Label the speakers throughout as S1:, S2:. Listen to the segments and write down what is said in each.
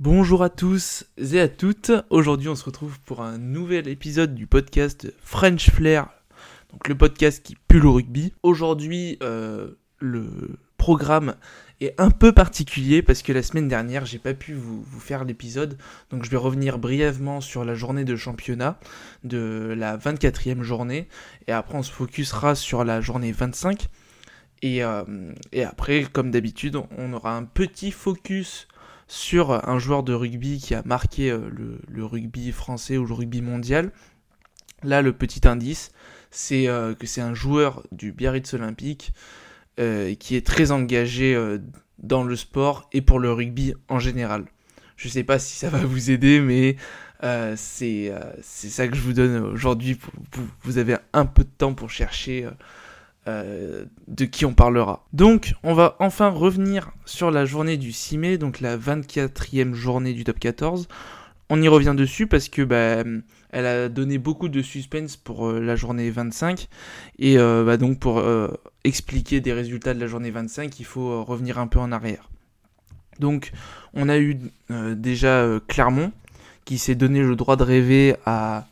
S1: Bonjour à tous et à toutes. Aujourd'hui, on se retrouve pour un nouvel épisode du podcast French Flair, donc le podcast qui pue le rugby. Aujourd'hui, euh, le programme est un peu particulier parce que la semaine dernière, j'ai pas pu vous, faire l'épisode, donc je vais revenir brièvement sur la journée de championnat de la 24e journée et après on se focusera sur la journée 25. Et, euh, et après, comme d'habitude, on aura un petit focus sur un joueur de rugby qui a marqué euh, le, rugby français ou le rugby mondial. Là, le petit indice, c'est euh, que c'est un joueur du Biarritz Olympique euh, qui est très engagé dans le sport et pour le rugby en général. Je ne sais pas si ça va vous aider, mais c'est ça que je vous donne aujourd'hui. Vous avez un peu de temps pour chercher euh, de qui on parlera. Donc, on va enfin revenir sur la journée du 6 mai, donc la 24e journée du top 14. On y revient dessus parce que bah, elle a donné beaucoup de suspense pour euh, la journée 25 et euh, bah, donc pour expliquer des résultats de la journée 25, il faut revenir un peu en arrière. Donc, on a eu déjà Clermont qui s'est donné le droit de rêver à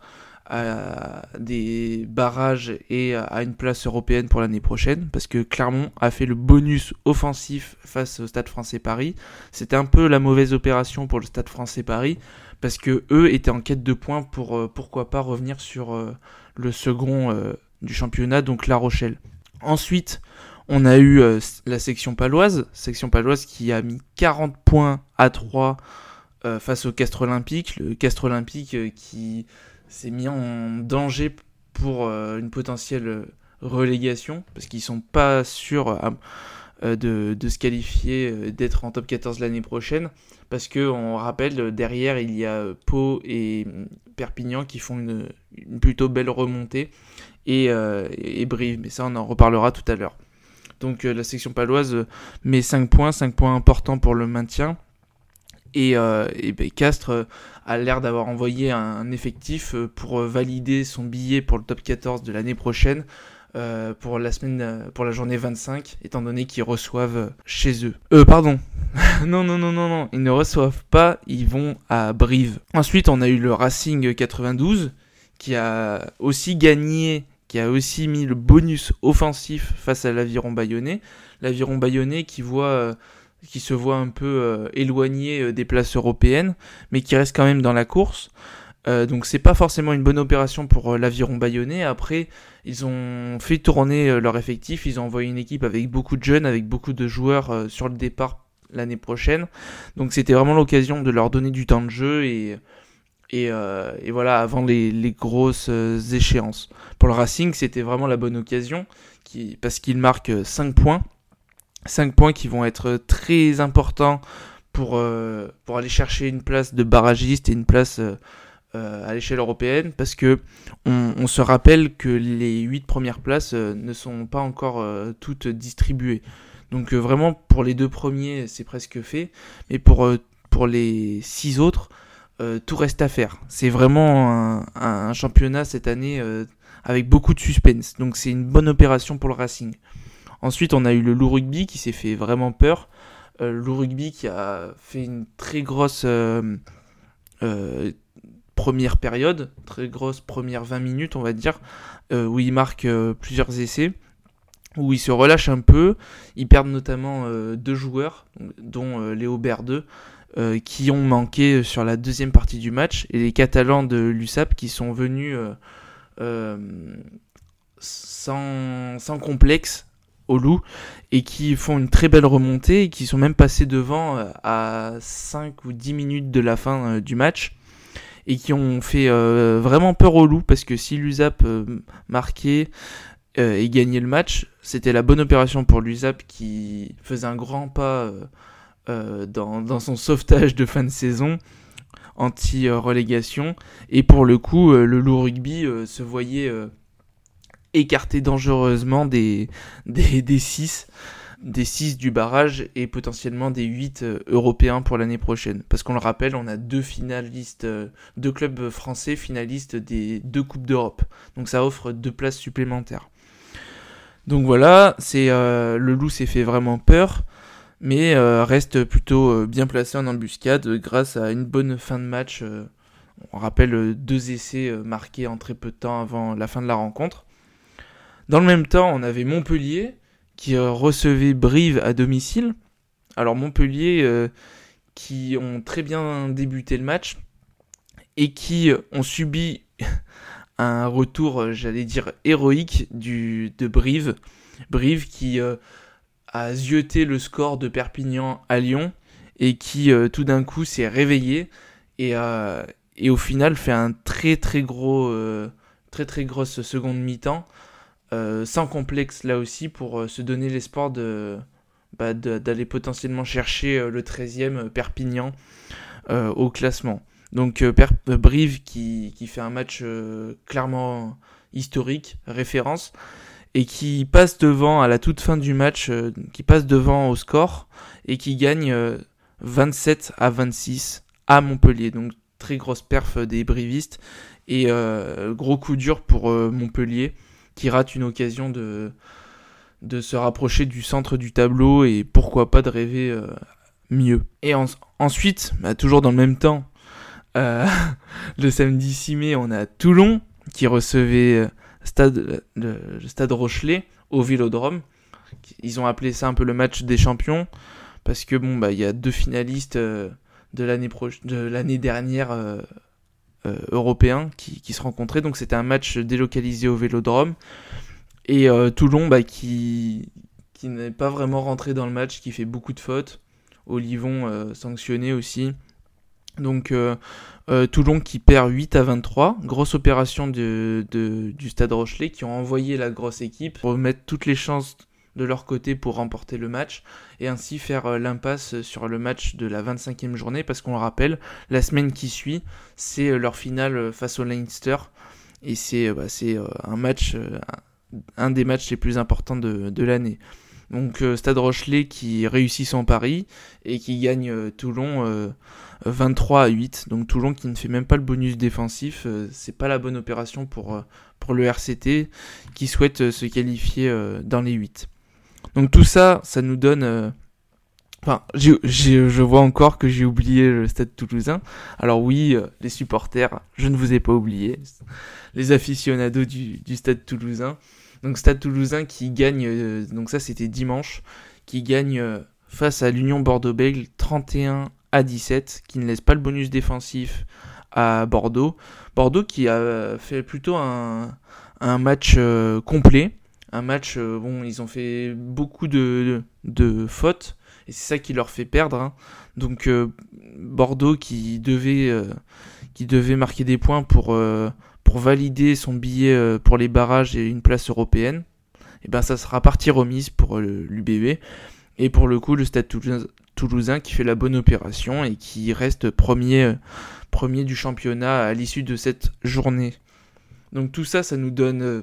S1: à des barrages et à une place européenne pour l'année prochaine, parce que Clermont a fait le bonus offensif face au Stade français Paris. C'était un peu la mauvaise opération pour le Stade français Paris, parce que eux étaient en quête de points pour euh, pourquoi pas revenir sur euh, le second euh, du championnat, donc La Rochelle. Ensuite, on a eu la section paloise, section paloise qui a mis 40 points à 3 face au Castre Olympique, le Castre Olympique qui s'est mis en danger pour euh, une potentielle relégation, parce qu'ils sont pas sûrs euh, de, se qualifier, euh, d'être en top 14 l'année prochaine, parce que on rappelle, derrière, il y a Pau et Perpignan qui font une, plutôt belle remontée, et, et, Brive, mais ça on en reparlera tout à l'heure. Donc la section paloise met 5 points, 5 points importants pour le maintien, et, ben, Castres a l'air d'avoir envoyé un, effectif euh, pour euh, valider son billet pour le top 14 de l'année prochaine. Euh, pour la semaine, pour la journée 25, étant donné qu'ils reçoivent chez eux. Euh, pardon. non, non, non, non, non, ils ne reçoivent pas, ils vont à Brive. Ensuite, on a eu le Racing 92, qui a aussi gagné, qui a aussi mis le bonus offensif face à l'Aviron Bayonnais. L'Aviron Bayonnais qui voit qui se voit un peu euh, éloigné euh, des places européennes, mais qui reste quand même dans la course. Euh, donc c'est pas forcément une bonne opération pour l'aviron bayonnais. Après, ils ont fait tourner leur effectif, ils ont envoyé une équipe avec beaucoup de jeunes, avec beaucoup de joueurs sur le départ l'année prochaine. Donc c'était vraiment l'occasion de leur donner du temps de jeu et, voilà, avant les, grosses échéances. Pour le Racing, c'était vraiment la bonne occasion qui, parce qu'ils marquent 5 points 5 points qui vont être très importants pour, euh, pour aller chercher une place de barragiste et une place euh, euh, à l'échelle européenne parce que on, se rappelle que les 8 premières places ne sont pas encore toutes distribuées. Donc vraiment pour les deux premiers c'est presque fait, mais pour, les 6 autres tout reste à faire. C'est vraiment un, championnat cette année avec beaucoup de suspense. Donc c'est une bonne opération pour le Racing. Ensuite, on a eu le loup rugby qui s'est fait vraiment peur. Euh, le loup rugby qui a fait une très grosse euh, euh, première période, très grosse première 20 minutes, on va dire, où il marque plusieurs essais, où il se relâche un peu. Ils perdent notamment deux joueurs, dont Léo Berdeux, qui ont manqué sur la deuxième partie du match, et les Catalans de l'USAP qui sont venus sans complexe au loup et qui font une très belle remontée et qui sont même passés devant euh, à 5 ou 10 minutes de la fin euh, du match et qui ont fait euh, vraiment peur au loup parce que si l'USAP marquait et gagnait le match, c'était la bonne opération pour l'USAP qui faisait un grand pas dans, dans, son sauvetage de fin de saison anti-relégation. Et pour le coup le loup rugby se voyait écarter dangereusement des, des, 6 des 6 du barrage et potentiellement des 8 euh, européens pour l'année prochaine. Parce qu'on le rappelle, on a deux finalistes, euh, deux clubs français finalistes des deux Coupes d'Europe. Donc ça offre deux places supplémentaires. Donc voilà, c'est euh, le loup s'est fait vraiment peur. mais reste plutôt bien placé en embuscade grâce à une bonne fin de match. on rappelle deux essais marqués en très peu de temps avant la fin de la rencontre. Dans le même temps, on avait Montpellier qui recevait Brive à domicile. Alors Montpellier qui ont très bien débuté le match et qui ont subi un retour, euh, j'allais dire, héroïque de Brive. Brive qui euh, a zioté le score de Perpignan à Lyon et qui euh, tout d'un coup s'est réveillé et, et au final fait un très très gros, très très grosse seconde mi-temps. Sans complexe là aussi pour se donner l'espoir de, bah, d'aller potentiellement chercher le 13e Perpignan au classement. Donc euh, euh, Brive qui, fait un match euh, clairement historique, référence, et qui passe devant à la toute fin du match, qui passe devant au score, et qui gagne 27 à 26 à Montpellier. Donc très grosse perf des brivistes, et gros coup dur pour Montpellier, qui rate une occasion de, de se rapprocher du centre du tableau, et pourquoi pas de rêver mieux. Et ensuite, bah, toujours dans le même temps, euh, le samedi 6 mai, on a Toulon qui recevait euh, stade, le, stade Rochelet au Vélodrome. Ils ont appelé ça un peu le match des champions parce que bon bah il y a deux finalistes euh, de l'année de l'année dernière européens qui, se rencontraient donc c'était un match délocalisé au Vélodrome. Et Toulon bah, qui qui n'est pas vraiment rentré dans le match qui fait beaucoup de fautes. Olivon sanctionné aussi. Donc euh, euh, Toulon qui perd 8 à 23, grosse opération de, du Stade Rochelet qui ont envoyé la grosse équipe. Pour mettre toutes les chances de leur côté pour remporter le match et ainsi faire euh, l'impasse sur le match de la 25e journée parce qu'on le rappelle, la semaine qui suit, c'est leur finale face au Leinster et c'est bah, un match, un des matchs les plus importants de, l'année. Donc Stade Rochelet qui réussit son pari et qui gagne Toulon 23 à 8. Donc Toulon qui ne fait même pas le bonus défensif, euh, c'est pas la bonne opération pour, euh, pour le RCT qui souhaite euh, se qualifier dans les 8. Donc tout ça, ça nous donne... Enfin, je vois encore que j'ai oublié le stade toulousain. Alors oui, les supporters, je ne vous ai pas oublié. Les aficionados du, stade toulousain. Donc stade toulousain qui gagne, donc ça c'était dimanche, qui gagne face à l'Union Bordeaux-Bègles 31 à 17, qui ne laisse pas le bonus défensif à Bordeaux. Bordeaux qui a fait plutôt un, match euh, complet. Un match, euh, bon, ils ont fait beaucoup de, de, fautes, et c'est ça qui leur fait perdre. Hein. Donc euh, Bordeaux qui devait, qui devait marquer des points pour, pour valider son billet pour les barrages et une place européenne, et ben ça sera partie remise pour l'UBB. Et pour le coup, le Stade Toulousain qui fait la bonne opération et qui reste premier, euh, premier du championnat à l'issue de cette journée. Donc tout ça, ça nous donne euh,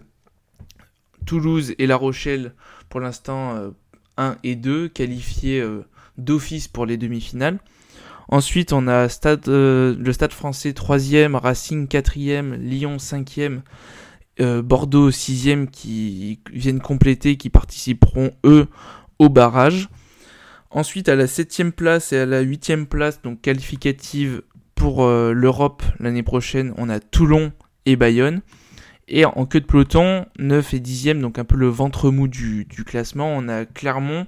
S1: Toulouse et La Rochelle pour l'instant 1 euh, et 2 qualifiés d'office pour les demi-finales. Ensuite, on a stade, le Stade français 3e, Racing 4e, Lyon 5e, Bordeaux 6e qui viennent compléter, qui participeront eux au barrage. Ensuite, à la 7 place et à la 8 place, donc qualificative pour euh, l'Europe l'année prochaine, on a Toulon et Bayonne. Et en queue de peloton, 9 et 10e, donc un peu le ventre mou du, classement, on a Clermont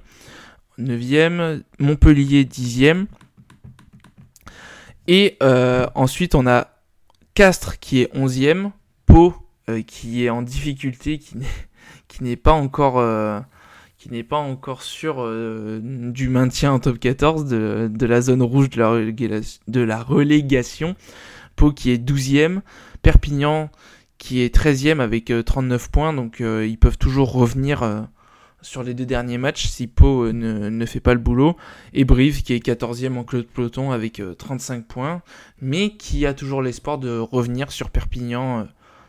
S1: 9e, Montpellier 10e. Et euh, ensuite, on a Castres qui est 11e, Pau euh, qui est en difficulté, qui n'est pas encore n'est pas encore sûr euh, du maintien en top 14 de, la zone rouge de la, de la relégation. Pau qui est 12e, Perpignan qui est 13e avec 39 euh, points, donc euh, ils peuvent toujours revenir sur les deux derniers matchs si Pau ne, fait pas le boulot, et Brive qui est 14e en clos de peloton avec 35 points, mais qui a toujours l'espoir de revenir sur Perpignan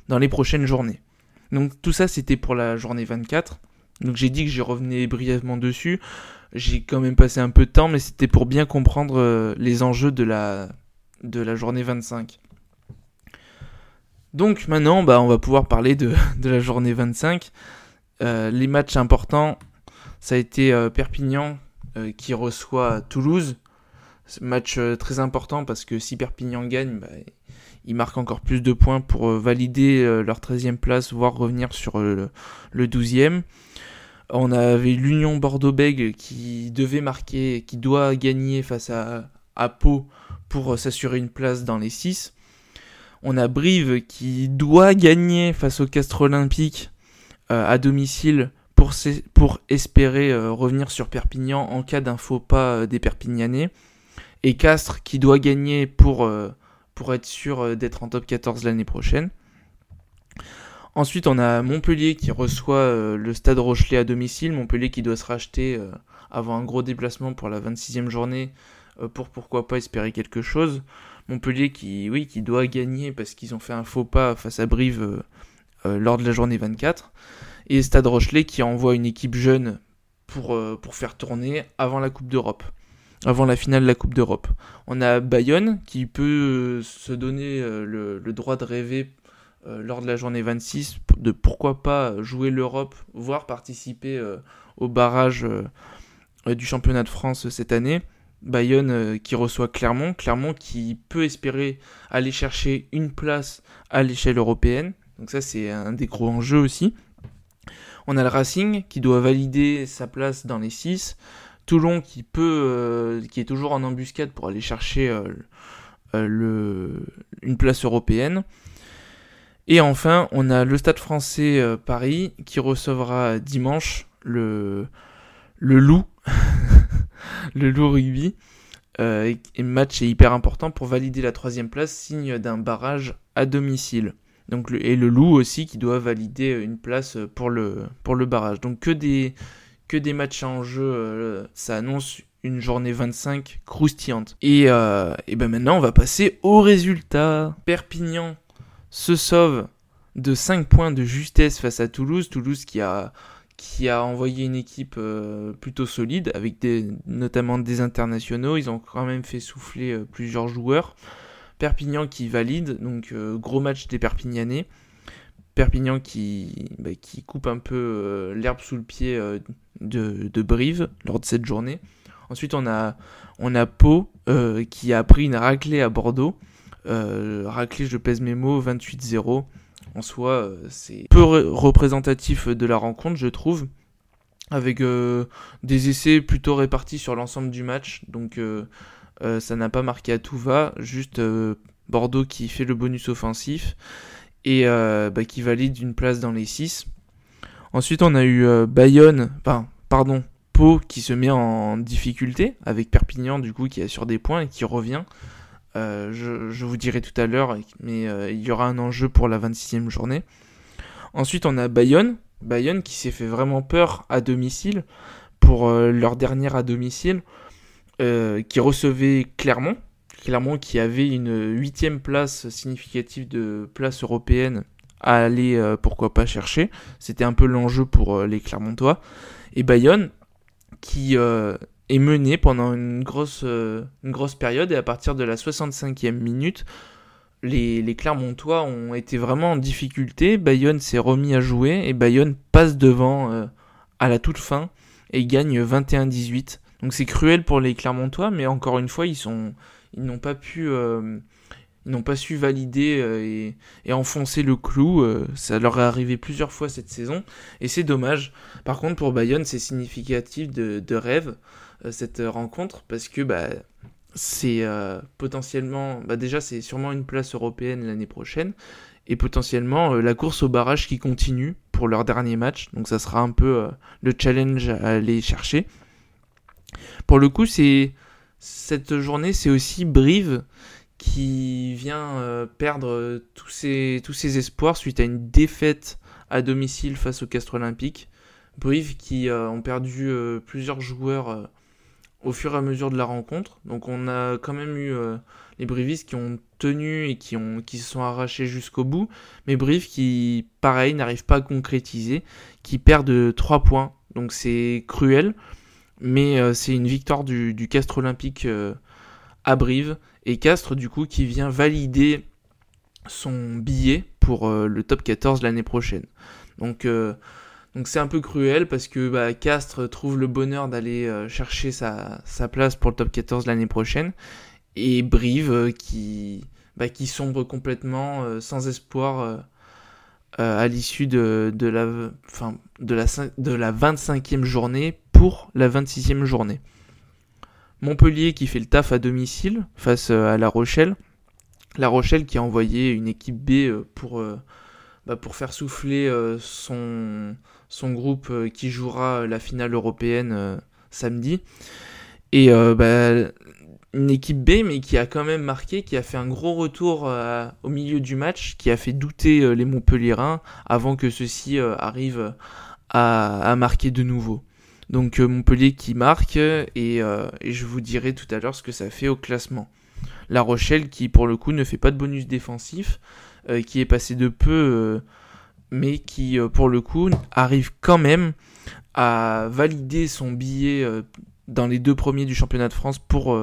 S1: dans les prochaines journées. Donc tout ça c'était pour la journée 24. Donc j'ai dit que j'y revenais brièvement dessus. J'ai quand même passé un peu de temps, mais c'était pour bien comprendre euh, les enjeux de la, de la journée 25. Donc maintenant, bah, on va pouvoir parler de, la journée 25. Euh, les matchs importants, ça a été euh, Perpignan qui reçoit Toulouse. Match très important parce que si Perpignan gagne, bah, ils marquent encore plus de points pour valider leur 13e place, voire revenir sur le, 12e. On avait l'Union Bordeaux-Bègles qui devait marquer, qui doit gagner face à, à Pau pour s'assurer une place dans les 6. On a Brive qui doit gagner face au Castre Olympique à domicile pour, espérer euh, revenir sur Perpignan en cas d'un faux pas euh, des Perpignanais. Et Castres qui doit gagner pour, euh, pour être sûr d'être en top 14 l'année prochaine. Ensuite, on a Montpellier qui reçoit le Stade Rochelet à domicile. Montpellier qui doit se racheter avant un gros déplacement pour la 26e journée pour pourquoi pas espérer quelque chose. Montpellier qui, oui, qui doit gagner parce qu'ils ont fait un faux pas face à Brive lors de la journée 24 et Stade Rochelet qui envoie une équipe jeune pour, euh, pour faire tourner avant la Coupe d'Europe, avant la finale de la Coupe d'Europe. On a Bayonne qui peut euh, se donner euh, le, droit de rêver lors de la journée 26 de pourquoi pas jouer l'Europe, voire participer au barrage du championnat de France cette année. Bayonne qui reçoit Clermont, Clermont qui peut espérer aller chercher une place à l'échelle européenne. Donc ça c'est un des gros enjeux aussi. On a le Racing qui doit valider sa place dans les 6. Toulon qui peut, euh, qui est toujours en embuscade pour aller chercher euh, euh, une place européenne. Et enfin, on a le Stade français Paris qui recevra dimanche le Loup, le Loup Rugby. et le match est hyper important pour valider la troisième place, signe d'un barrage à domicile. Donc et le loup aussi qui doit valider une place pour le, pour le barrage. Donc que des, que des matchs en jeu, euh, ça annonce une journée 25 croustillante. Et, euh, et ben maintenant on va passer aux résultats. Perpignan se sauve de 5 points de justesse face à Toulouse. Toulouse qui a, qui a envoyé une équipe euh, plutôt solide avec notamment des internationaux. Ils ont quand même fait souffler plusieurs joueurs. Perpignan qui valide, donc euh, gros match des Perpignanais. Perpignan qui, bah, qui coupe un peu euh, l'herbe sous le pied euh, de, Brive lors de cette journée. Ensuite, on a, on a Pau qui a pris une raclée à Bordeaux. raclée, je pèse mes mots, 28-0. En soi, c'est peu représentatif de la rencontre, je trouve avec des essais plutôt répartis sur l'ensemble du match. Donc euh, ça n'a pas marqué à tout va, juste euh, Bordeaux qui fait le bonus offensif et euh, bah, qui valide une place dans les 6. Ensuite, on a eu Bayonne, pardon, Pau qui se met en difficulté avec Perpignan, du coup, qui assure des points et qui revient. Je, je, vous dirai tout à l'heure, mais il y aura un enjeu pour la 26e journée. Ensuite, on a Bayonne, Bayonne qui s'est fait vraiment peur à domicile pour leur dernière à domicile. Euh, qui recevait Clermont. Clermont qui avait une huitième place significative de place européenne à aller, euh, pourquoi pas, chercher. C'était un peu l'enjeu pour euh, les Clermontois. Et Bayonne qui est mené pendant une grosse, une grosse période et à partir de la 65e minute, les, les, Clermontois ont été vraiment en difficulté. Bayonne s'est remis à jouer et Bayonne passe devant à la toute fin et gagne 21-18. Donc c'est cruel pour les Clermontois, mais encore une fois, ils ils n'ont pas pu, euh, n'ont pas su valider euh, et, enfoncer le clou. Euh, ça leur est arrivé plusieurs fois cette saison, et c'est dommage. Par contre, pour Bayonne, c'est significatif de, rêve cette rencontre parce que bah, c'est potentiellement, bah, déjà c'est sûrement une place européenne l'année prochaine, et potentiellement la course au barrage qui continue pour leur dernier match. Donc ça sera un peu le challenge à aller chercher. Pour le coup, c'est cette journée, c'est aussi Brive qui vient euh, perdre tous ses, tous ses espoirs suite à une défaite à domicile face au Castre Olympique. Brive qui euh, ont perdu euh, plusieurs joueurs au fur et à mesure de la rencontre. Donc on a quand même eu les Brivistes qui ont tenu et qui, se sont arrachés jusqu'au bout. Mais Brive qui, pareil, n'arrive pas à concrétiser, qui perd de 3 points. Donc c'est cruel. Mais euh, c'est une victoire du, Castre Olympique euh, à Brive. Et Castre, du coup, qui vient valider son billet pour euh, le top 14 l'année prochaine. Donc, Donc c'est un peu cruel parce que bah, Castres trouve le bonheur d'aller chercher sa, place pour le top 14 l'année prochaine. Et Brive qui, bah, qui sombre complètement sans espoir à l'issue de, de, la, de, la, de la 25e journée pour la 26e journée. Montpellier qui fait le taf à domicile face euh, à La Rochelle. La Rochelle qui a envoyé une équipe B euh, pour, euh, bah, pour faire souffler son, son groupe qui jouera la finale européenne samedi. Et bah, une équipe B, mais qui a quand même marqué, qui a fait un gros retour au milieu du match, qui a fait douter les Montpellierins avant que ceux-ci arrivent à, marquer de nouveau. Donc euh, Montpellier qui marque euh, et, je vous dirai tout à l'heure ce que ça fait au classement. La Rochelle qui pour le coup ne fait pas de bonus défensif, euh, qui est passé de peu, mais qui pour le coup arrive quand même à valider son billet dans les deux premiers du championnat de France pour,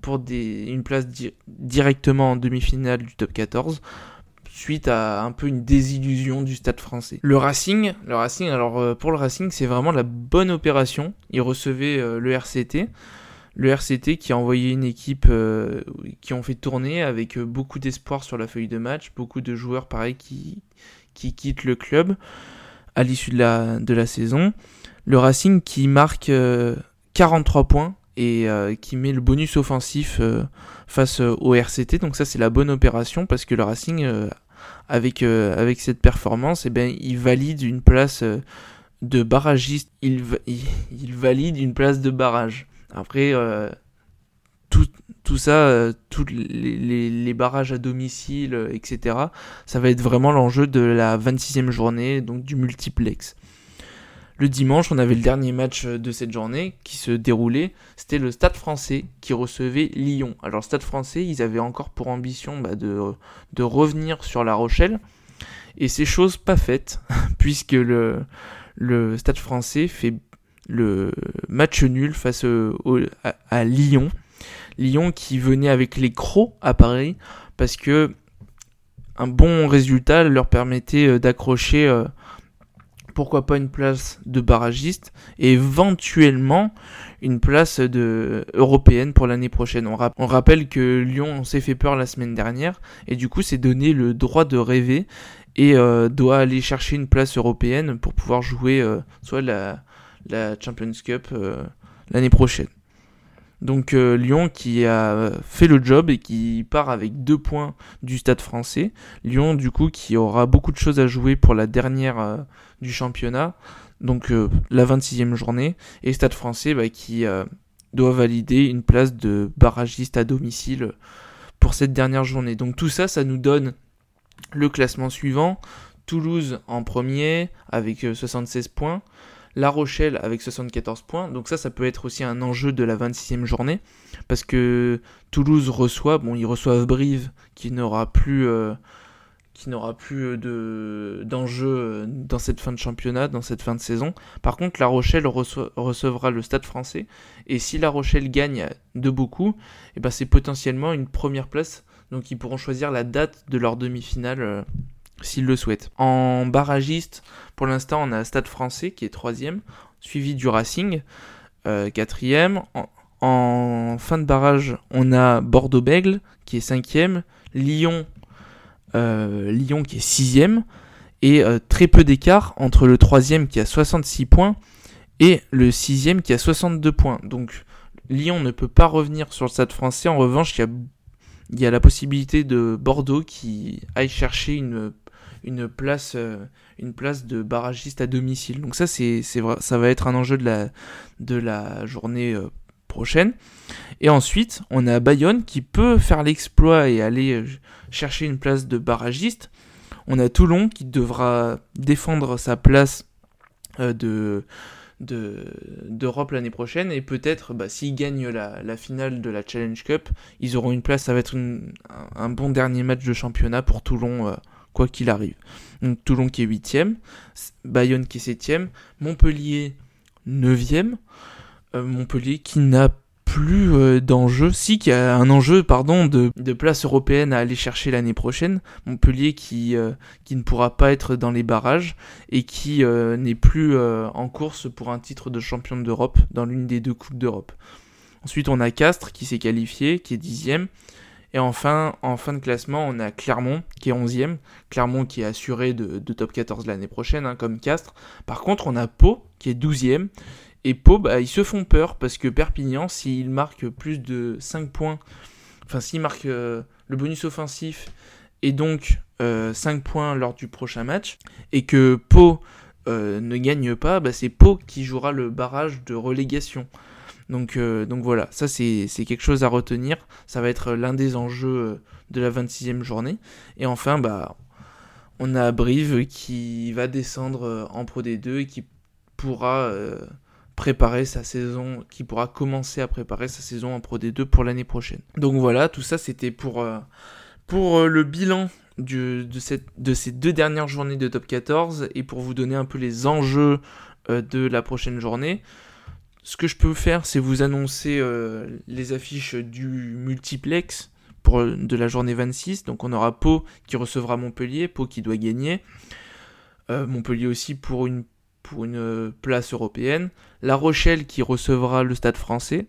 S1: pour des, une place directement en demi-finale du top 14 suite à un peu une désillusion du stade français. Le Racing, le Racing, alors euh, pour le Racing, c'est vraiment la bonne opération. Il recevait euh, le RCT, le RCT qui a envoyé une équipe euh, qui ont fait tourner avec beaucoup d'espoir sur la feuille de match, beaucoup de joueurs pareil qui, qui quittent le club à l'issue de la, de la saison. Le Racing qui marque 43 points et qui met le bonus offensif face au RCT. Donc ça c'est la bonne opération parce que le Racing avec, euh, avec cette performance, eh ben, il valide une place euh, de barragiste, il, il, valide une place de barrage. Après, euh, tout, tout, ça, tous les, barrages à domicile, etc., ça va être vraiment l'enjeu de la 26e journée, donc du multiplex. Le dimanche, on avait le dernier match de cette journée qui se déroulait. C'était le Stade français qui recevait Lyon. Alors, Stade français, ils avaient encore pour ambition bah, de, de, revenir sur La Rochelle. Et c'est chose pas faite, puisque le, le Stade français fait le match nul face à, Lyon. Lyon qui venait avec les crocs à Paris, parce que un bon résultat leur permettait euh, d'accrocher euh, pourquoi pas une place de barragiste et éventuellement une place de européenne pour l'année prochaine. On, rappelle que Lyon s'est fait peur la semaine dernière et du coup s'est donné le droit de rêver et euh, doit aller chercher une place européenne pour pouvoir jouer soit la, la, Champions Cup l'année prochaine. Donc Lyon qui a fait le job et qui part avec deux points du stade français. Lyon du coup qui aura beaucoup de choses à jouer pour la dernière du championnat, donc euh, la 26e journée, et Stade français bah, qui euh, doit valider une place de barragiste à domicile pour cette dernière journée. Donc tout ça, ça nous donne le classement suivant. Toulouse en premier avec 76 euh, points. La Rochelle avec 74 points. Donc ça, ça peut être aussi un enjeu de la 26e journée. Parce que Toulouse reçoit, bon, ils reçoivent Brive qui n'aura plus plus euh, de d'enjeu euh, dans cette fin de championnat, dans cette fin de saison. Par contre, La Rochelle recevra le Stade français, et si La Rochelle gagne de beaucoup, eh ben c'est potentiellement une première place, donc ils pourront choisir la date de leur demi-finale euh, s'ils le souhaitent. En barragiste, pour l'instant, on a Stade français qui est troisième, suivi du Racing, quatrième. En, fin de barrage, on a Bordeaux-Bègle qui est cinquième, Lyon euh, Lyon qui est sixième, et euh, très peu d'écart entre le troisième qui a 66 points et le sixième qui a 62 points. Donc Lyon ne peut pas revenir sur le stade français. En revanche, il y a la possibilité de Bordeaux qui aille chercher une, une, place, euh, une place de barragiste à domicile. Donc ça, c'est, vrai, ça va être un enjeu de la, de la journée prochaine. Et ensuite, on a Bayonne qui peut faire l'exploit et aller euh, chercher une place de barragiste. On a Toulon qui devra défendre sa place euh, de d'Europe l'année prochaine et peut-être bah, s'ils gagnent la, finale de la Challenge Cup ils auront une place ça va être un, bon dernier match de championnat pour Toulon euh, quoi qu'il arrive donc Toulon qui est 8ème Bayonne qui est 7ème Montpellier 9ème Montpellier qui n'a plus euh, d'enjeu. Si, qu'il y a un enjeu, pardon, de, de place européenne à aller chercher l'année prochaine. Montpellier qui, euh, qui ne pourra pas être dans les barrages et qui euh, n'est plus en course pour un titre de champion d'Europe dans l'une des deux Coupes d'Europe. Ensuite, on a Castres qui s'est qualifié, qui est dixième. Et enfin, en fin de classement, on a Clermont qui est 11e. Clermont qui est assuré de, top 14 l'année prochaine, hein, comme Castres. Par contre, on a Pau qui est 12e. Et Pau, bah, ils se font peur parce que Perpignan, s'il marque plus de 5 points, enfin s'il marque euh, le bonus offensif et donc 5 euh, points lors du prochain match, et que Pau euh, ne gagne pas, bah, c'est Pau qui jouera le barrage de relégation. Donc, euh, donc voilà, ça c'est quelque chose à retenir. Ça va être l'un des enjeux euh, de la 26e journée. Et enfin, bah, on a Brive qui va descendre euh, en Pro D2 et qui pourra préparer sa saison, qui pourra commencer à préparer sa saison en Pro D2 pour l'année prochaine. Donc voilà, tout ça c'était pour, le bilan de ces deux dernières journées de top 14 et pour vous donner un peu les enjeux de la prochaine journée ce que je peux faire, c'est vous annoncer euh, les affiches du multiplex pour, euh, de la journée 26. Donc on aura Pau qui recevra Montpellier, Pau qui doit gagner. Euh, Montpellier aussi pour une, pour une place européenne. La Rochelle qui recevra le Stade français.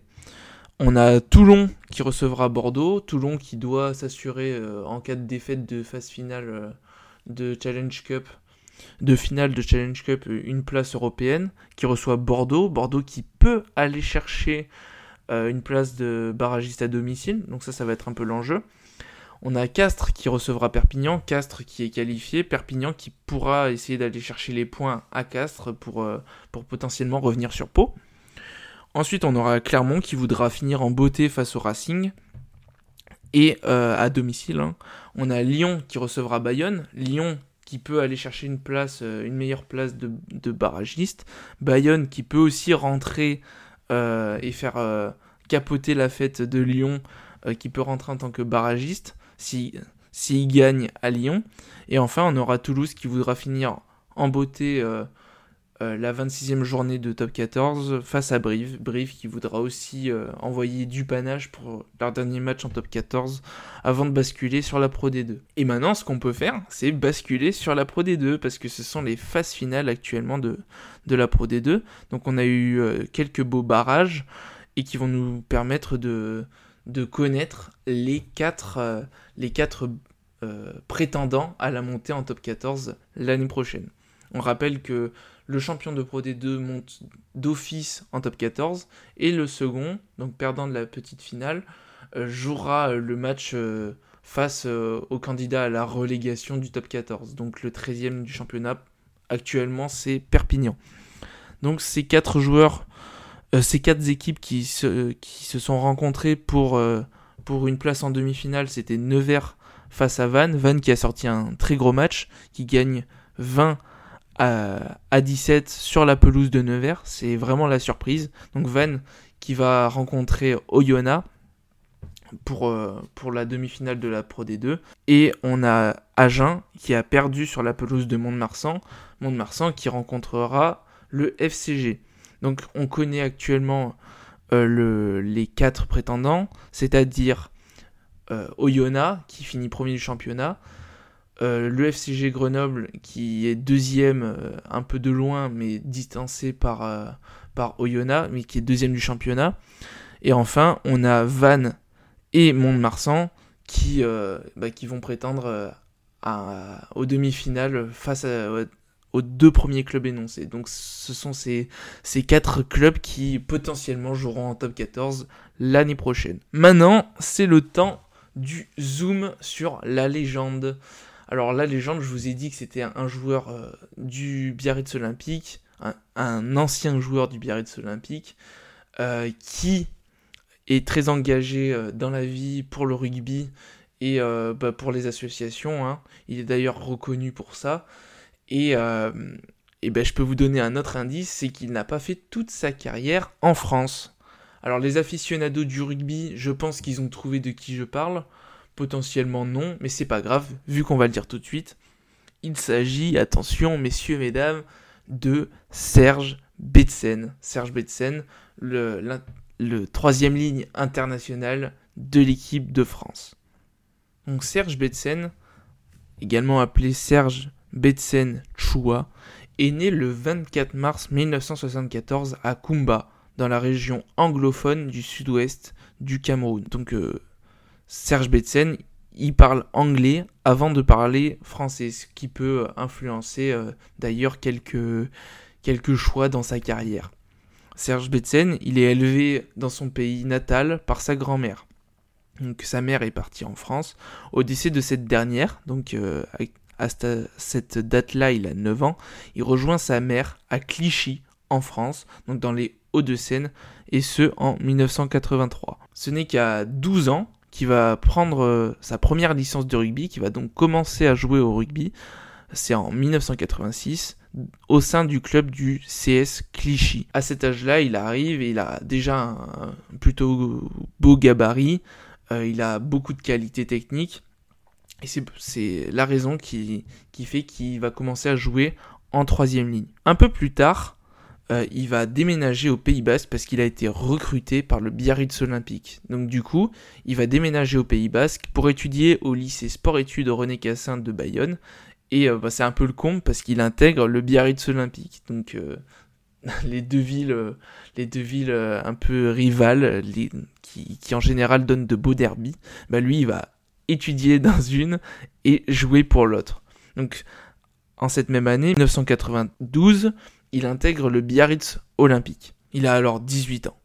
S1: On a Toulon qui recevra Bordeaux. Toulon qui doit s'assurer en cas de défaite de phase finale de Challenge Cup de finale de Challenge Cup une place européenne qui reçoit Bordeaux. Bordeaux qui peut aller chercher euh, une place de barragiste à domicile. Donc ça, ça va être un peu l'enjeu. On a Castres qui recevra Perpignan, Castres qui est qualifié, Perpignan qui pourra essayer d'aller chercher les points à Castres pour, euh, pour potentiellement revenir sur Pau. Ensuite, on aura Clermont qui voudra finir en beauté face au Racing. Et euh, à domicile, hein. on a Lyon qui recevra Bayonne. Lyon peut aller chercher une place, euh, une meilleure place de, barragiste. Bayonne qui peut aussi rentrer euh, et faire euh, capoter la fête de Lyon, qui peut rentrer en tant que barragiste s'il si, gagne à Lyon. Et enfin, on aura Toulouse qui voudra finir en beauté euh, la 26e journée de top 14 face à Brive. Brive qui voudra aussi euh, envoyer du panache pour leur dernier match en top 14 avant de basculer sur la Pro D2. Et maintenant, ce qu'on peut faire, c'est basculer sur la Pro D2 parce que ce sont les phases finales actuellement de, la Pro D2. Donc on a eu euh, quelques beaux barrages et qui vont nous permettre de, de connaître les quatre, les quatre prétendants à la montée en top 14 l'année prochaine. On rappelle que le champion de Pro D2 monte d'office en top 14 et le second, donc perdant de la petite finale, euh, jouera euh, le match euh, face au candidat à la relégation du top 14. Donc le 13e du championnat actuellement c'est Perpignan. Donc ces quatre joueurs, ces quatre équipes qui se, sont rencontrées pour, pour une place en demi-finale, c'était Nevers face à Vannes. Vannes qui a sorti un très gros match, qui gagne 20 à, 17 sur la pelouse de Nevers. C'est vraiment la surprise. Donc Van qui va rencontrer pour, euh, pour la demi-finale de la Pro D2. Et on a Agen qui a perdu sur la pelouse de Mont-de-Marsan. Mont-de-Marsan qui rencontrera le FCG. Donc on connaît actuellement euh, le, les quatre prétendants, c'est-à-dire euh, Oyonnax qui finit premier du championnat, euh, le FCG Grenoble qui est deuxième euh, un peu de loin mais distancé par, euh, par mais qui est deuxième du championnat. Et enfin on a Vannes et Mont-de-Marsan qui, bah, vont prétendre aux demi-finales face aux deux premiers clubs énoncés. Donc ce sont ces, ces quatre clubs qui potentiellement joueront en top 14 l'année prochaine. Maintenant c'est le temps du zoom sur la légende. Alors la légende, je vous ai dit que c'était un joueur euh, du Biarritz Olympique, un, ancien joueur du Biarritz Olympique, euh, qui est très engagé euh, dans la vie pour le rugby et bah, pour les associations. Hein. Il est d'ailleurs reconnu pour ça. Et, ben, je peux vous donner un autre indice, c'est qu'il n'a pas fait toute sa carrière en France. Alors les aficionados du rugby, je pense qu'ils ont trouvé de qui je parle. Potentiellement non, mais c'est pas grave, vu qu'on va le dire tout de suite. Il s'agit, attention messieurs, mesdames, de Serge Betsen. Serge Betsen, le troisième ligne international de l'équipe de France. Donc Serge Betsen, également appelé Serge Betsen Chua, est né le 24 mars 1974 à Kumba, dans la région anglophone du sud-ouest du Cameroun. Donc euh, Serge Betsen, il parle anglais avant de parler français, ce qui peut influencer euh, d'ailleurs quelques, quelques choix dans sa carrière. Serge Betsen, il est élevé dans son pays natal par sa grand-mère. Donc sa mère est partie en France. Au décès de cette dernière, donc euh, à cette date-là, il a 9 ans, il rejoint sa mère à Clichy, en France, donc dans les Hauts-de-Seine, et ce en 1983. Ce n'est qu'à 12 ans qu'il va prendre euh, sa première licence de rugby, qui va donc commencer à jouer au rugby. C'est en 1986 au sein du club du CS Clichy. À cet âge-là, il arrive et il a déjà un plutôt beau gabarit, euh, il a beaucoup de qualités techniques. Et c'est la raison qui, qui fait qu'il va commencer à jouer en troisième ligne. Un peu plus tard, euh, il va déménager au Pays Basque parce qu'il a été recruté par le Biarritz Olympique. Donc du coup, il va déménager au Pays Basque pour étudier au lycée sport-études René Cassin de Bayonne. Et euh, bah, c'est un peu le comble parce qu'il intègre le Biarritz Olympique. Donc euh, les deux villes, les deux villes un peu rivales, qui, en général donnent de beaux derbies, bah lui il va étudier dans une et jouer pour l'autre. Donc en cette même année, 1992, il intègre le Biarritz Olympique. Il a alors 18 ans.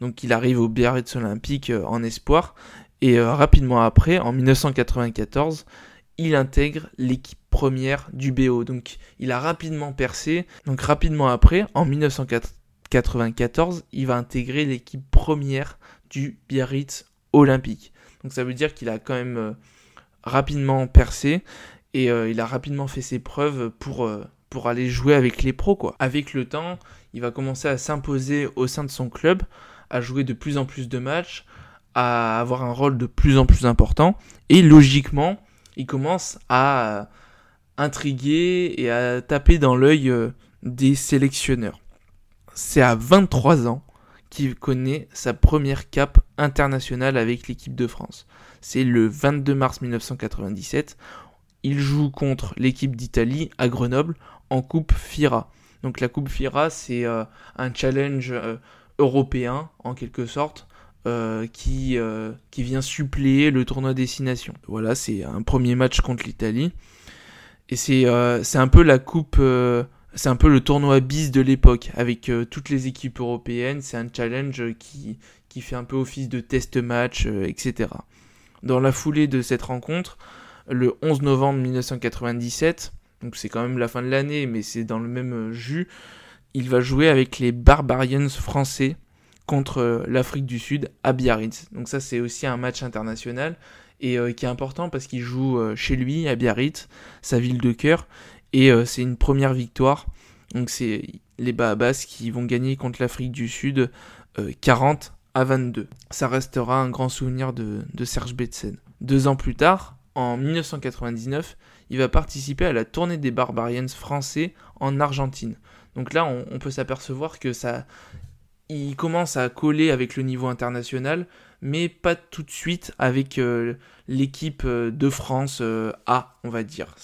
S1: Donc il arrive au Biarritz Olympique euh, en espoir et euh, rapidement après, en 1994, il intègre l'équipe première du BO. Donc il a rapidement percé. Donc rapidement après, en 1994, il va intégrer l'équipe première du Biarritz Olympique. Donc ça veut dire qu'il a quand même euh, rapidement percé et il a rapidement fait ses preuves pour pour aller jouer avec les pros quoi. Avec le temps, il va commencer à s'imposer au sein de son club, à jouer de plus en plus de matchs, à avoir un rôle de plus en plus important et logiquement, il commence à intriguer et à taper dans l'œil euh, des sélectionneurs. C'est à 23 ans qu'il connaît sa première cape internationale avec l'équipe de France. C'est le 22 mars 1997. Il joue contre l'équipe d'Italie à Grenoble en Coupe FIRA. Donc la Coupe FIRA, c'est euh, un challenge euh, européen, en quelque sorte, euh, qui, qui vient suppléer le tournoi Destination. Voilà, c'est un premier match contre l'Italie. Et c'est un peu la coupe, c'est un peu le tournoi bis de l'époque, avec toutes les équipes européennes. C'est un challenge qui, qui fait un peu office de test match, etc. Dans la foulée de cette rencontre, le 11 novembre 1997, donc c'est quand même la fin de l'année, mais c'est dans le même euh, jus. Il va jouer avec les Barbarians français contre euh, l'Afrique du Sud à Biarritz. Donc ça c'est aussi un match international et euh, qui est important parce qu'il joue chez lui à Biarritz, sa ville de cœur, et c'est une première victoire. Donc c'est les Bahabas qui vont gagner contre l'Afrique du Sud 40 à 22. Ça restera un grand souvenir de, de Serge Betsen. Deux ans plus tard, en 1999, il va participer à la tournée des Barbarians français en Argentine. Donc là, on, peut s'apercevoir que ça, il commence à coller avec le niveau international, mais pas tout de suite avec euh, l'équipe euh, de France euh, A, on va dire.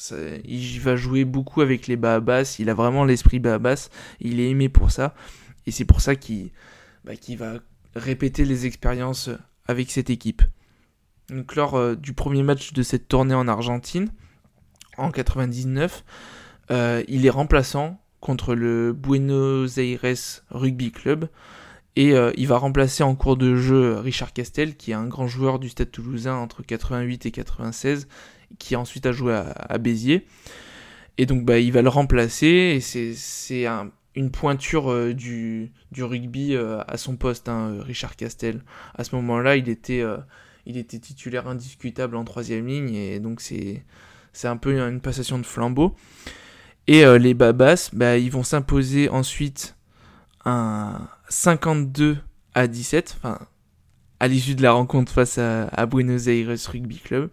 S1: il va jouer beaucoup avec les Bahabas, il a vraiment l'esprit Bahabas, il est aimé pour ça, et c'est pour ça qu'il bah, va répéter les expériences avec cette équipe. Donc lors du premier match de cette tournée en Argentine, en 99, euh, il est remplaçant contre le Buenos Aires Rugby Club. Et euh, il va remplacer en cours de jeu Richard Castel, qui est un grand joueur du Stade toulousain entre 88 et 96, qui ensuite a joué à, Béziers. Et donc bah, il va le remplacer, et c'est une pointure euh, du, du, rugby à son poste, hein, Richard Castel. À ce moment-là, il, était il était titulaire indiscutable en troisième ligne, et donc c'est c'est un peu une passation de flambeau. Et euh, les Babas, bah, ils vont s'imposer ensuite un 52 à 17, enfin, à l'issue de la rencontre face à, Buenos Aires Rugby Club.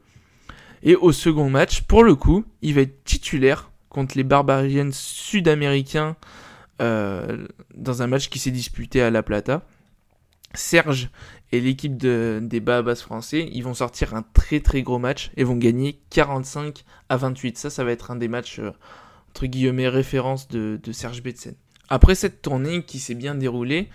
S1: Et au second match, pour le coup, il va être titulaire contre les Barbarians sud-américains euh, dans un match qui s'est disputé à La Plata. Serge et l'équipe de, des Bahamas français, ils vont sortir un très très gros match et vont gagner 45 à 28. Ça, ça va être un des matchs, euh, entre guillemets, référence de, Serge Betsen. Après cette tournée qui s'est bien déroulée,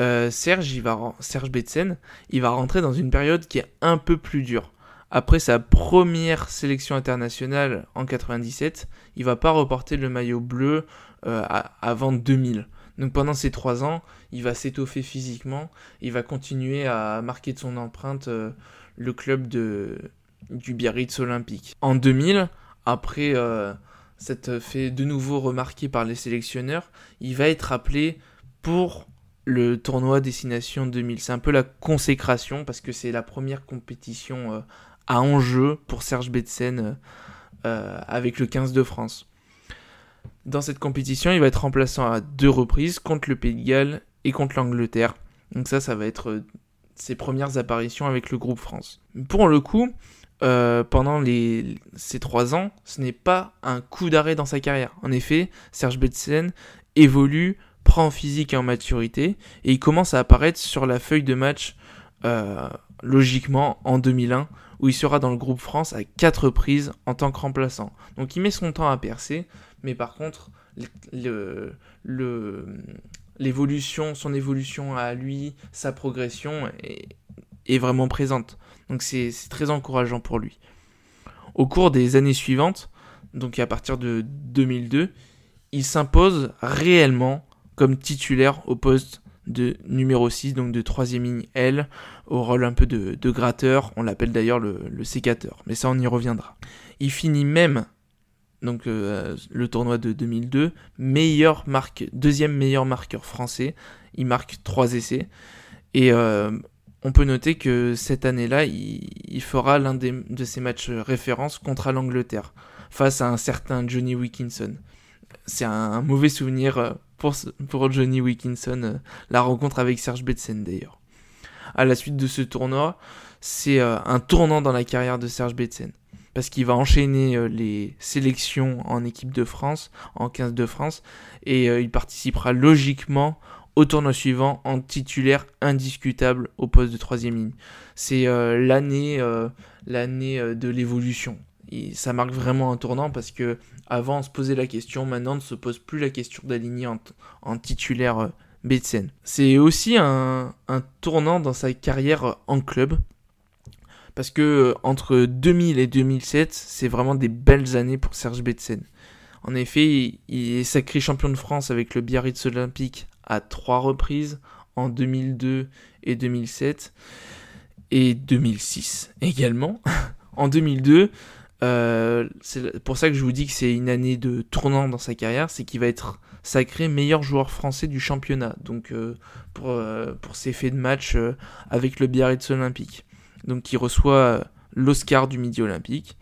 S1: euh, Serge, il va, Serge Betsen, il va rentrer dans une période qui est un peu plus dure. Après sa première sélection internationale en 97, il va pas reporter le maillot bleu euh, avant 2000. Donc pendant ces trois ans, il va s'étoffer physiquement, il va continuer à marquer de son empreinte euh, le club de, du Biarritz Olympique. En 2000, après euh, s'être fait de nouveau remarqué par les sélectionneurs, il va être appelé pour le tournoi Destination 2000. C'est un peu la consécration parce que c'est la première compétition euh, à enjeu pour Serge Betsen euh, avec le 15 de France. Dans cette compétition, il va être remplaçant à deux reprises contre le Pays de Galles et contre l'Angleterre. Donc ça, ça va être euh, ses premières apparitions avec le groupe France. Pour le coup, pendant les, ces trois ans, ce n'est pas un coup d'arrêt dans sa carrière. En effet, Serge Betsen évolue prend en physique et en maturité, et il commence à apparaître sur la feuille de match euh, logiquement en 2001, où il sera dans le groupe France à quatre reprises en tant que remplaçant. Donc il met son temps à percer, mais par contre, le, l'évolution, son évolution à lui, sa progression est, est vraiment présente. Donc c'est très encourageant pour lui. Au cours des années suivantes, donc à partir de 2002, il s'impose réellement comme titulaire au poste de numéro 6, donc de troisième ligne L, au rôle un peu de, gratteur, on l'appelle d'ailleurs le, sécateur, mais ça on y reviendra. Il finit même, donc euh, le tournoi de 2002, meilleur marque, deuxième meilleur marqueur français, il marque trois essais, et euh, on peut noter que cette année-là, il, fera l'un de ses matchs référence contre l'Angleterre, face à un certain Johnny Wilkinson. C'est un mauvais souvenir euh, pour, Johnny Wilkinson, la rencontre avec Serge Betsen d'ailleurs. À la suite de ce tournoi, c'est un tournant dans la carrière de Serge Betsen. Parce qu'il va enchaîner euh, les sélections en équipe de France, en 15 de France, et il participera logiquement au tournoi suivant en titulaire indiscutable au poste de troisième ligne. C'est l'année l'année de l'évolution ça marque vraiment un tournant parce que avant on se posait la question, maintenant on ne se pose plus la question d'aligner en, titulaire euh. C'est aussi un, tournant dans sa carrière euh, en club parce que euh, entre 2000 et 2007, c'est vraiment des belles années pour Serge Betsen. En effet, il est sacré champion de France avec le Biarritz Olympique à trois reprises en 2002 et 2007 et 2006 également. en 2002, euh, c'est pour ça que je vous dis que c'est une année de tournant dans sa carrière, c'est qu'il va être sacré meilleur joueur français du championnat, donc euh, pour, pour ses faits de match avec le Biarritz Olympique. Donc il reçoit l'Oscar du Midi Olympique.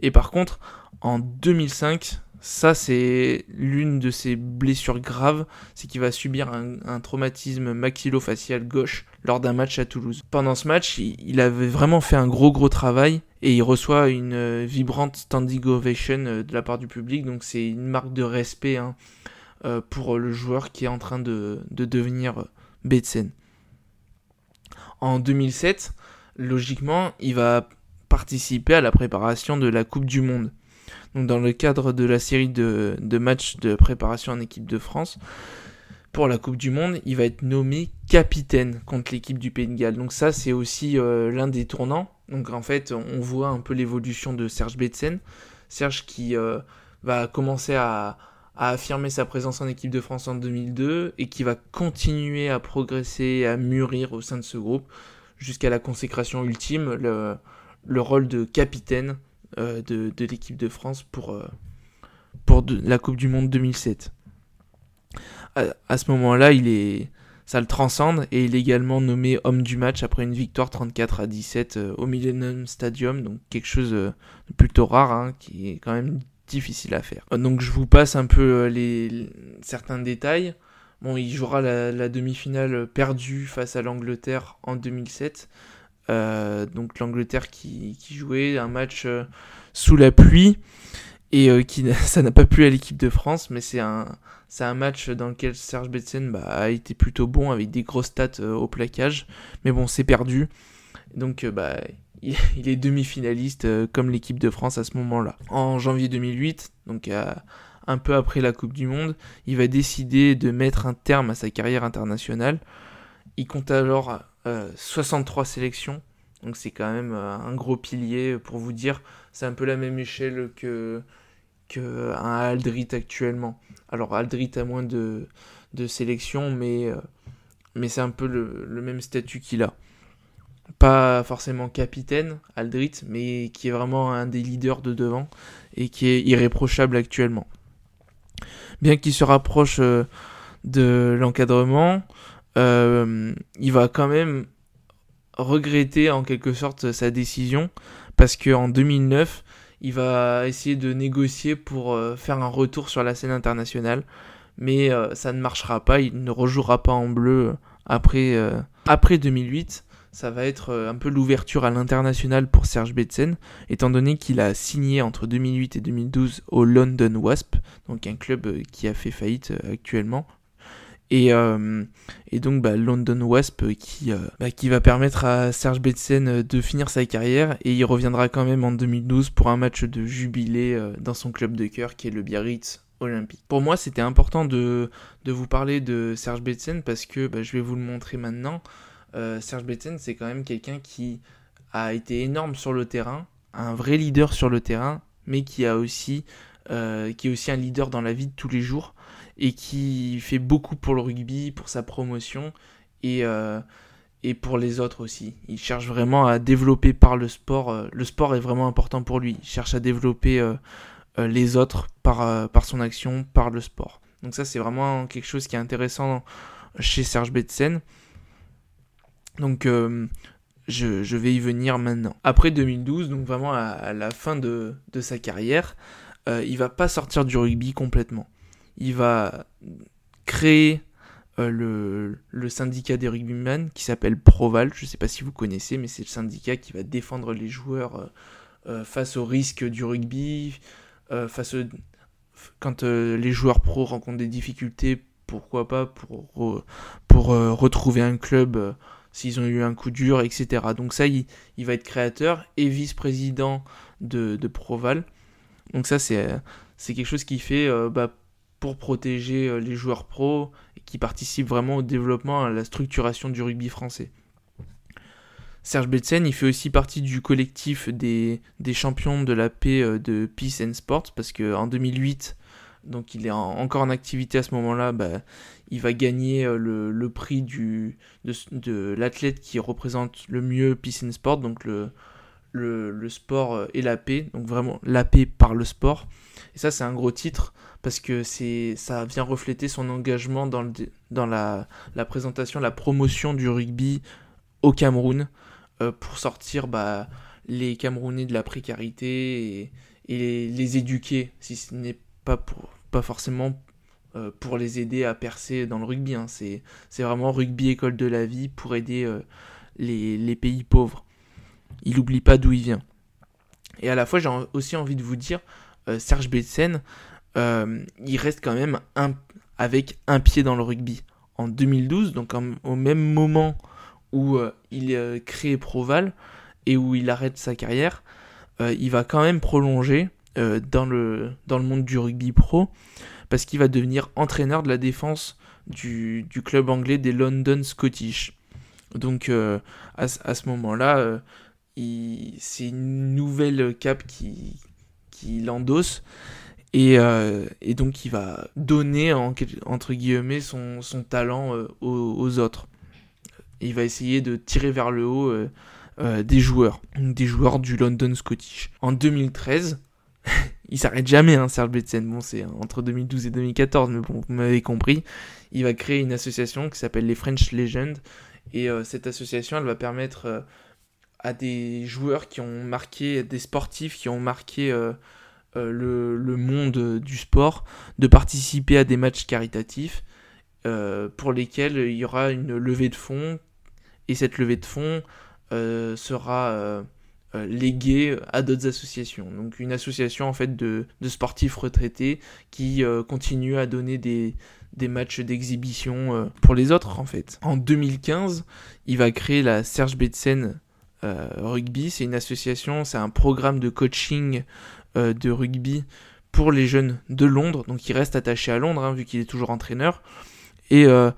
S1: Et par contre, en 2005, ça c'est l'une de ses blessures graves, c'est qu'il va subir un, traumatisme maxillofacial gauche lors d'un match à Toulouse. Pendant ce match, il, avait vraiment fait un gros gros travail et il reçoit une euh, vibrante standing ovation euh, de la part du public, donc c'est une marque de respect hein, euh, pour le joueur qui est en train de, devenir Betsen. En 2007, logiquement, il va participer à la préparation de la Coupe du Monde. Donc dans le cadre de la série de, matchs de préparation en équipe de France, pour la Coupe du Monde, il va être nommé capitaine contre l'équipe du Pays de Galles. Donc ça, c'est aussi euh, l'un des tournants. Donc en fait, on voit un peu l'évolution de Serge Betsen. Serge qui euh, va commencer à, affirmer sa présence en équipe de France en 2002 et qui va continuer à progresser, à mûrir au sein de ce groupe jusqu'à la consécration ultime, le, rôle de capitaine euh, de, l'équipe de France pour, pour la Coupe du Monde 2007 à, ce moment-là, il est, ça le transcende et il est également nommé homme du match après une victoire 34 à 17 euh, au Millennium Stadium, donc quelque chose euh, de plutôt rare, hein, qui est quand même difficile à faire. Donc je vous passe un peu euh, les, certains détails. Bon, il jouera la, demi-finale perdue face à l'Angleterre en 2007. donc l'Angleterre qui, jouait un match sous la pluie et qui ça n'a pas plu à l'équipe de France, mais c'est un, match dans lequel Serge Betsen bah, a été plutôt bon avec des grosses stats au plaquage, mais bon, c'est perdu. Donc bah, il est demi-finaliste comme l'équipe de France à ce moment-là. En janvier 2008, donc un peu après la Coupe du Monde, il va décider de mettre un terme à sa carrière internationale. Il compte alors 63 sélections donc c'est quand même euh, un gros pilier pour vous dire, c'est un peu la même échelle que, que un Aldrit actuellement. Alors Aldrit a moins de, sélections, mais, euh, mais c'est un peu le, même statut qu'il a. Pas forcément capitaine, Aldrit, mais qui est vraiment un des leaders de devant et qui est irréprochable actuellement. Bien qu'il se rapproche euh, de l'encadrement, il va quand même regretter en quelque sorte sa décision. Parce qu'en 2009, il va essayer de négocier pour euh, faire un retour sur la scène internationale, mais euh, ça ne marchera pas, il ne rejouera pas en bleu après, euh, après 2008. Ça va être un peu l'ouverture à l'international pour Serge Betsen, étant donné qu'il a signé entre 2008 et 2012 au London Wasp, donc un club qui a fait faillite actuellement, et, euh, donc bah, London Wasp qui, euh, bah, qui va permettre à Serge Betsen de finir sa carrière et il reviendra quand même en 2012 pour un match de jubilé euh, dans son club de cœur qui est le Biarritz Olympique. Pour moi c'était important de, de, vous parler de Serge Betsen parce que bah, je vais vous le montrer maintenant. Serge Betsen c'est quand même quelqu'un qui a été énorme sur le terrain, un vrai leader sur le terrain, mais qui a aussi qui est aussi un leader dans la vie de tous les jours et qui fait beaucoup pour le rugby, pour sa promotion et, euh, et pour les autres aussi. Il cherche vraiment à développer par le sport. Euh, le sport est vraiment important pour lui. Il cherche à développer euh, les autres par, par son action, par le sport. Donc ça c'est vraiment quelque chose qui est intéressant chez Serge Betsen. Donc je, je, vais y venir maintenant. Après 2012, donc vraiment à, la fin de, sa carrière, il va pas sortir du rugby complètement il va créer euh, le, syndicat des rugbymen qui s'appelle Proval. Je ne sais pas si vous connaissez, mais c'est le syndicat qui va défendre les joueurs euh, euh, face au risque du rugby, face quand les joueurs pro rencontrent des difficultés, pourquoi pas pour retrouver un club s'ils ont eu un coup dur, etc. Donc ça, il, va être créateur et vice-président de, Proval. Donc ça, c'est quelque chose qui fait bah, pour protéger euh, les joueurs pros et qui participent vraiment au développement, à la structuration du rugby français. Serge Betsen, il fait aussi partie du collectif des, des champions de la paix euh, de Peace and Sport parce qu'en 2008, donc il est encore en activité à ce moment-là, bah, il va gagner euh, le, prix du, de, l'athlète qui représente le mieux and Sport, donc le, le, sport et la paix, donc vraiment la paix par le sport. Et ça c'est un gros titre parce que ça vient refléter son engagement dans, le, dans la, la, présentation, la promotion du rugby au Cameroun euh, pour sortir bah, les Camerounais de la précarité et, et les, éduquer, si ce n'est pas, pour, pas forcément euh, pour les aider à percer dans le rugby. Hein. C'est vraiment rugby école de la vie pour aider euh, les, les, pays pauvres. Il n'oublie pas d'où il vient. Et à la fois, j'ai aussi envie de vous dire, Serge Betsen, euh, il reste quand même un, avec un pied dans le rugby. En 2012, donc au même moment où euh, il euh, crée Proval et où il arrête sa carrière, il va quand même prolonger dans, le, dans le monde du rugby pro parce qu'il va devenir entraîneur de la défense du, du club anglais des London Scottish. Donc à, à, ce moment-là, c'est une nouvelle cap qui, qui l'endosse euh, et, donc il va donner entre guillemets son, talent euh, aux, autres. il va essayer de tirer vers le haut euh, des joueurs, des joueurs du London Scottish. En 2013, il s'arrête jamais, hein, Serge Betsen. Bon, c'est entre 2012 et 2014, mais bon, vous m'avez compris. Il va créer une association qui s'appelle les French Legends. Et cette association, elle va permettre à des joueurs qui ont marqué, des sportifs qui ont marqué euh, le, monde du sport de participer à des matchs caritatifs euh, pour lesquels il y aura une levée de fonds et cette levée de fonds euh, légués à d'autres associations. Donc une association en fait de, sportifs retraités qui continue à donner des, des matchs d'exhibition pour les autres en fait. En 2015, il va créer la Serge Betsen Rugby. C'est une association, c'est un programme de coaching de rugby pour les jeunes de Londres. Donc il reste attaché à Londres, hein, vu qu'il est toujours entraîneur. Et euh,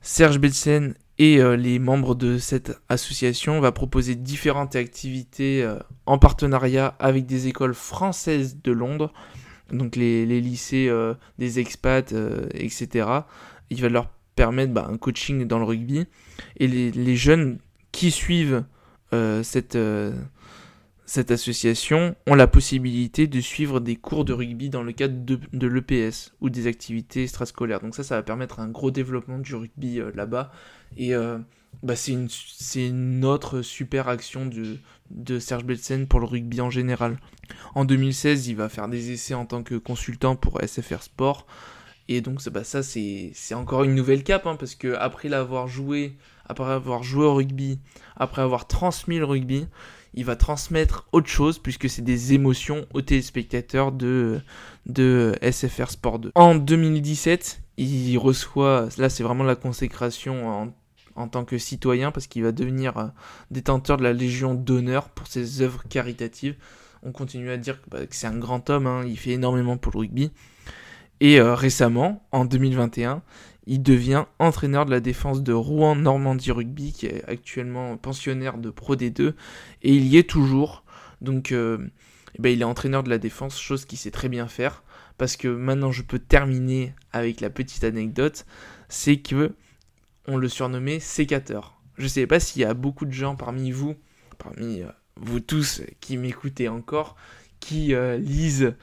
S1: Serge Betsen et euh, les membres de cette association va proposer différentes activités euh, en partenariat avec des écoles françaises de Londres, donc les, lycées des expats, etc. Il va leur permettre bah, un coaching dans le rugby. Et les, les jeunes qui suivent cette cette association ont la possibilité de suivre des cours de rugby dans le cadre de, l'EPS ou des activités extrascolaires. Donc ça, ça va permettre un gros développement du rugby euh, là-bas. Et euh, bah, c'est une, autre super action de, de Serge Belsen pour le rugby en général. En 2016, il va faire des essais en tant que consultant pour SFR Sport. Et donc bah, ça, c'est encore une nouvelle cape, hein, parce que après l'avoir joué, après avoir joué au rugby, après avoir transmis le rugby, il va transmettre autre chose puisque c'est des émotions aux téléspectateurs de, SFR Sport 2. En 2017, il reçoit, là c'est vraiment la consécration en, tant que citoyen parce qu'il va devenir euh, détenteur de la Légion d'honneur pour ses œuvres caritatives. On continue à dire que, bah, c'est un grand homme, hein, il fait énormément pour le rugby. Et euh, récemment, en 2021, il devient entraîneur de la défense de Rouen Normandie Rugby, qui est actuellement pensionnaire de Pro D2, et il y est toujours. Donc, euh, eh ben, il est entraîneur de la défense, chose qu'il sait très bien faire, parce que maintenant je peux terminer avec la petite anecdote, c'est que on le surnommait sécateur. Je ne sais pas s'il y a beaucoup de gens parmi vous, parmi euh, vous tous qui m'écoutez encore, qui euh, lisent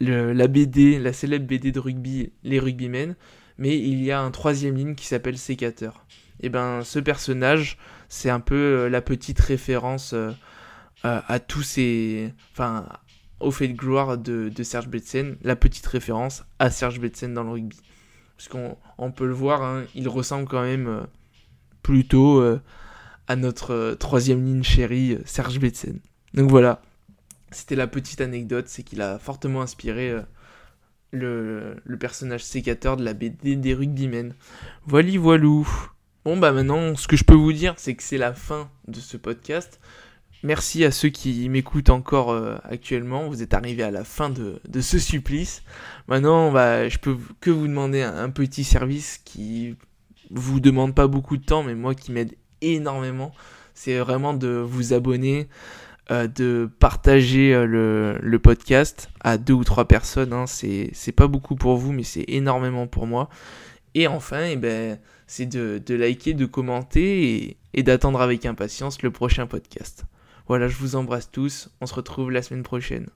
S1: la BD, la célèbre BD de rugby, les rugbymen mais il y a un troisième ligne qui s'appelle sécateur. Et ben ce personnage, c'est un peu euh, la petite référence euh, à tous ces... Enfin, au fait de gloire de, Serge Betsen, la petite référence à Serge Betsen dans le rugby. Parce qu'on peut le voir, hein, il ressemble quand même euh, plutôt à notre troisième ligne chérie, Serge Betsen. Donc voilà, c'était la petite anecdote, c'est qu'il a fortement inspiré le, personnage sécateur de la BD des rugbymen. Voilà, voilou. Bon, bah maintenant, ce que je peux vous dire, c'est que c'est la fin de ce podcast. Merci à ceux qui m'écoutent encore euh, actuellement. Vous êtes arrivés à la fin de, ce supplice. Maintenant, bah, je peux que vous demander un, petit service qui vous demande pas beaucoup de temps, mais moi qui m'aide énormément. C'est vraiment de vous abonner, euh, de partager euh, le, podcast à deux ou trois personnes. Hein. C'est, pas beaucoup pour vous, mais c'est énormément pour moi. Et enfin, eh ben, c'est de, liker, de commenter et d'attendre avec impatience le prochain podcast. Voilà, je vous embrasse tous. On se retrouve la semaine prochaine.